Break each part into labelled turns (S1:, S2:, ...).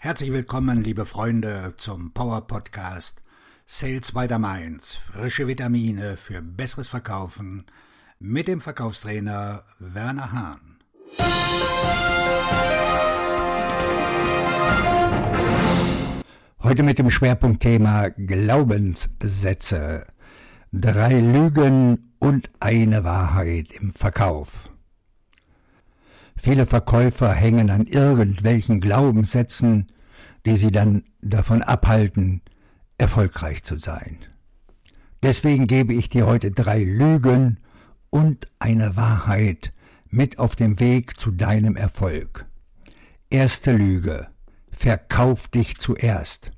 S1: Herzlich willkommen, liebe Freunde, zum Power Podcast Sales by the Mainz. Frische Vitamine für besseres Verkaufen mit dem Verkaufstrainer Werner Hahn. Heute mit dem Schwerpunktthema Glaubenssätze. Drei Lügen und eine Wahrheit im Verkauf. Viele Verkäufer hängen an irgendwelchen Glaubenssätzen, die sie dann davon abhalten, erfolgreich zu sein. Deswegen gebe ich dir heute drei Lügen und eine Wahrheit mit auf dem Weg zu deinem Erfolg. Erste Lüge. Verkauf dich zuerst.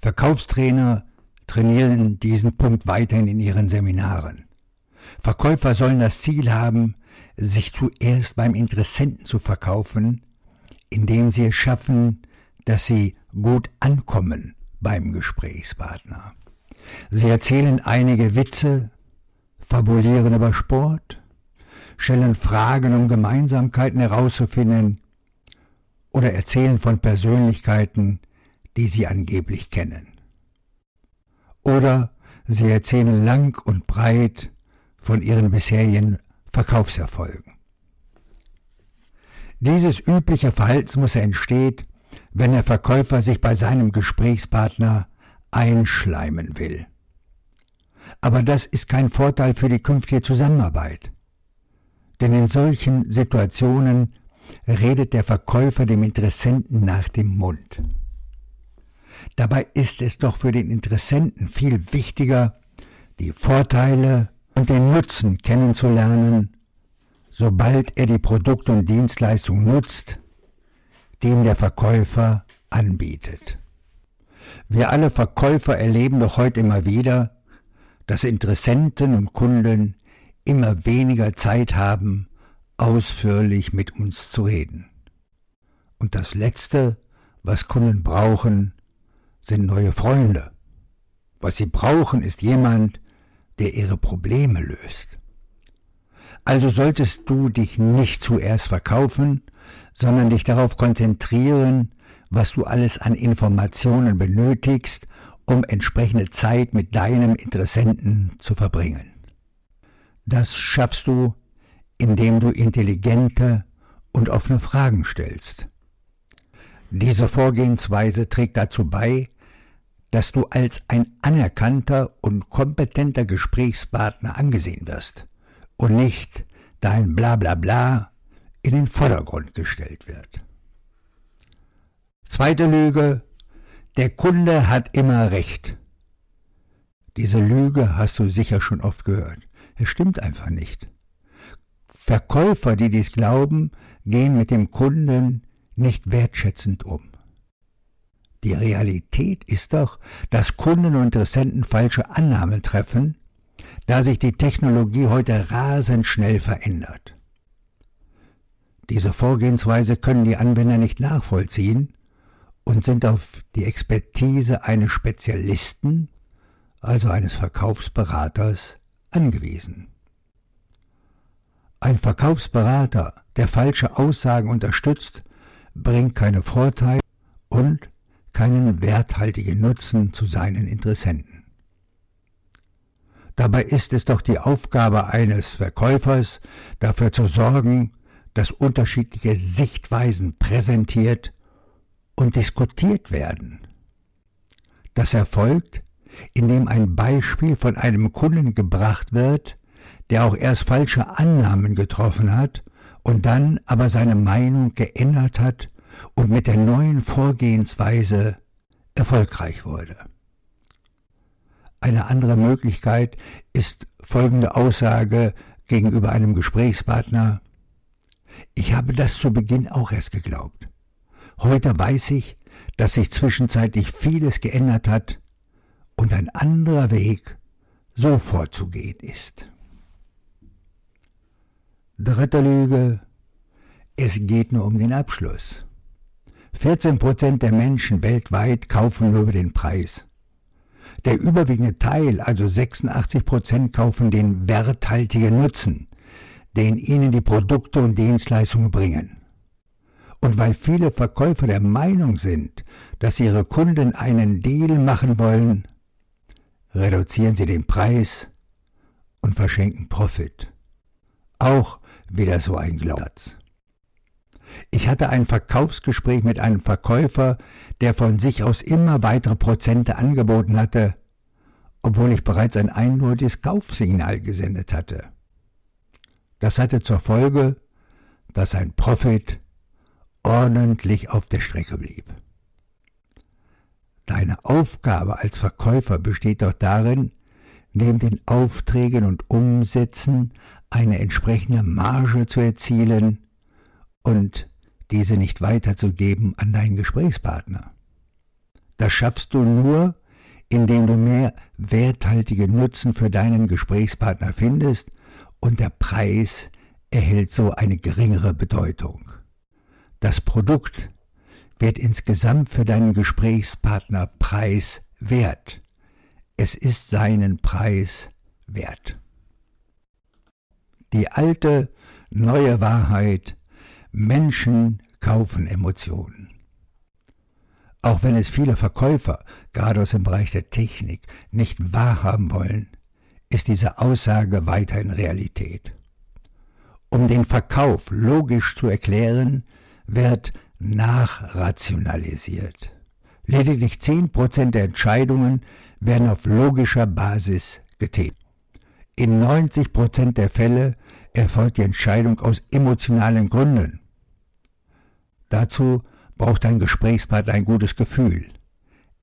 S1: Verkaufstrainer trainieren diesen Punkt weiterhin in ihren Seminaren. Verkäufer sollen das Ziel haben, sich zuerst beim Interessenten zu verkaufen, indem sie es schaffen, dass sie gut ankommen beim Gesprächspartner. Sie erzählen einige Witze, fabulieren über Sport, stellen Fragen, um Gemeinsamkeiten herauszufinden, oder erzählen von Persönlichkeiten, die sie angeblich kennen. Oder sie erzählen lang und breit von ihren bisherigen Verkaufserfolgen. Dieses übliche Verhaltensmuster entsteht, wenn der Verkäufer sich bei seinem Gesprächspartner einschleimen will. Aber das ist kein Vorteil für die künftige Zusammenarbeit. Denn in solchen Situationen redet der Verkäufer dem Interessenten nach dem Mund. Dabei ist es doch für den Interessenten viel wichtiger, die Vorteile und den Nutzen kennenzulernen, sobald er die Produkte und Dienstleistungen nutzt, die ihm der Verkäufer anbietet. Wir alle Verkäufer erleben doch heute immer wieder, dass Interessenten und Kunden immer weniger Zeit haben, ausführlich mit uns zu reden. Und das Letzte, was Kunden brauchen, sind neue Freunde. Was sie brauchen, ist jemand, der ihre Probleme löst. Also solltest du dich nicht zuerst verkaufen, sondern dich darauf konzentrieren, was du alles an Informationen benötigst, um entsprechende Zeit mit deinem Interessenten zu verbringen. Das schaffst du, indem du intelligente und offene Fragen stellst. Diese Vorgehensweise trägt dazu bei, dass du als ein anerkannter und kompetenter Gesprächspartner angesehen wirst und nicht dein Blablabla in den Vordergrund gestellt wird. Zweite Lüge, der Kunde hat immer recht. Diese Lüge hast du sicher schon oft gehört. Es stimmt einfach nicht. Verkäufer, die dies glauben, gehen mit dem Kunden nicht wertschätzend um. Die Realität ist doch, dass Kunden und Interessenten falsche Annahmen treffen, da sich die Technologie heute rasend schnell verändert. Diese Vorgehensweise können die Anwender nicht nachvollziehen und sind auf die Expertise eines Spezialisten, also eines Verkaufsberaters, angewiesen. Ein Verkaufsberater, der falsche Aussagen unterstützt, bringt keine Vorteile und keinen werthaltigen Nutzen zu seinen Interessenten. Dabei ist es doch die Aufgabe eines Verkäufers, dafür zu sorgen, dass unterschiedliche Sichtweisen präsentiert und diskutiert werden. Das erfolgt, indem ein Beispiel von einem Kunden gebracht wird, der auch erst falsche Annahmen getroffen hat und dann aber seine Meinung geändert hat und mit der neuen Vorgehensweise erfolgreich wurde. Eine andere Möglichkeit ist folgende Aussage gegenüber einem Gesprächspartner. Ich habe das zu Beginn auch erst geglaubt. Heute weiß ich, dass sich zwischenzeitlich vieles geändert hat und ein anderer Weg so vorzugehen ist. Dritte Lüge. Es geht nur um den Abschluss. 14 Prozent der Menschen weltweit kaufen nur über den Preis. Der überwiegende Teil, also 86 Prozent, kaufen den werthaltigen Nutzen, den ihnen die Produkte und Dienstleistungen bringen. Und weil viele Verkäufer der Meinung sind, dass ihre Kunden einen Deal machen wollen, reduzieren sie den Preis und verschenken Profit. Auch wieder so ein Glaubenssatz. Ich hatte ein Verkaufsgespräch mit einem Verkäufer, der von sich aus immer weitere Prozente angeboten hatte, obwohl ich bereits ein eindeutiges Kaufsignal gesendet hatte. Das hatte zur Folge, dass sein Profit ordentlich auf der Strecke blieb. Deine Aufgabe als Verkäufer besteht doch darin, neben den Aufträgen und Umsätzen eine entsprechende Marge zu erzielen und diese nicht weiterzugeben an deinen Gesprächspartner. Das schaffst du nur, indem du mehr werthaltige Nutzen für deinen Gesprächspartner findest und der Preis erhält so eine geringere Bedeutung. Das Produkt wird insgesamt für deinen Gesprächspartner preiswert. Es ist seinen Preis wert. Die alte, neue Wahrheit, Menschen kaufen Emotionen. Auch wenn es viele Verkäufer, gerade aus dem Bereich der Technik, nicht wahrhaben wollen, ist diese Aussage weiterhin Realität. Um den Verkauf logisch zu erklären, wird nachrationalisiert. Lediglich 10% der Entscheidungen werden auf logischer Basis getätigt. In 90% der Fälle erfolgt die Entscheidung aus emotionalen Gründen. Dazu braucht ein Gesprächspartner ein gutes Gefühl.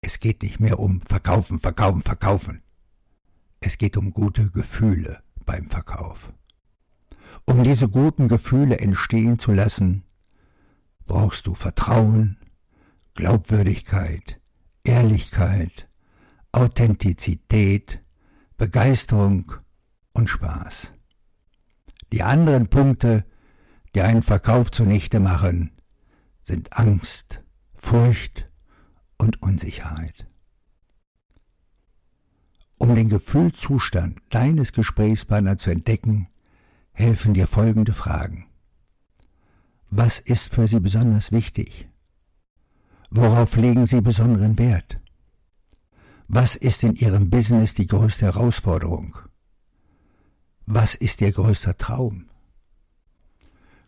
S1: Es geht nicht mehr um Verkaufen, Verkaufen, Verkaufen. Es geht um gute Gefühle beim Verkauf. Um diese guten Gefühle entstehen zu lassen, brauchst du Vertrauen, Glaubwürdigkeit, Ehrlichkeit, Authentizität, Begeisterung und Spaß. Die anderen Punkte, die einen Verkauf zunichte machen, sind Angst, Furcht und Unsicherheit. Um den Gefühlszustand deines Gesprächspartners zu entdecken, helfen dir folgende Fragen. Was ist für Sie besonders wichtig? Worauf legen Sie besonderen Wert? Was ist in Ihrem Business die größte Herausforderung? Was ist Ihr größter Traum?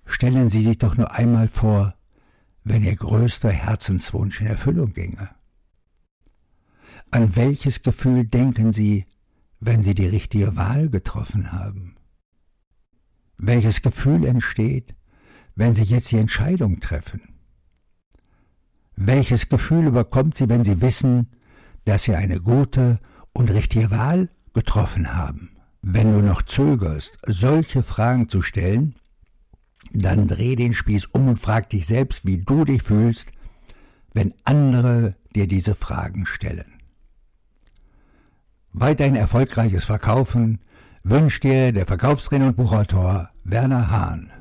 S1: Stellen Sie sich doch nur einmal vor, wenn Ihr größter Herzenswunsch in Erfüllung ginge. An welches Gefühl denken Sie, wenn Sie die richtige Wahl getroffen haben? Welches Gefühl entsteht, wenn Sie jetzt die Entscheidung treffen? Welches Gefühl überkommt Sie, wenn Sie wissen, dass Sie eine gute und richtige Wahl getroffen haben? Wenn du noch zögerst, solche Fragen zu stellen, dann dreh den Spieß um und frag dich selbst, wie du dich fühlst, wenn andere dir diese Fragen stellen. Weiterhin erfolgreiches Verkaufen wünscht dir der Verkaufstrainer und Buchautor Werner Hahn.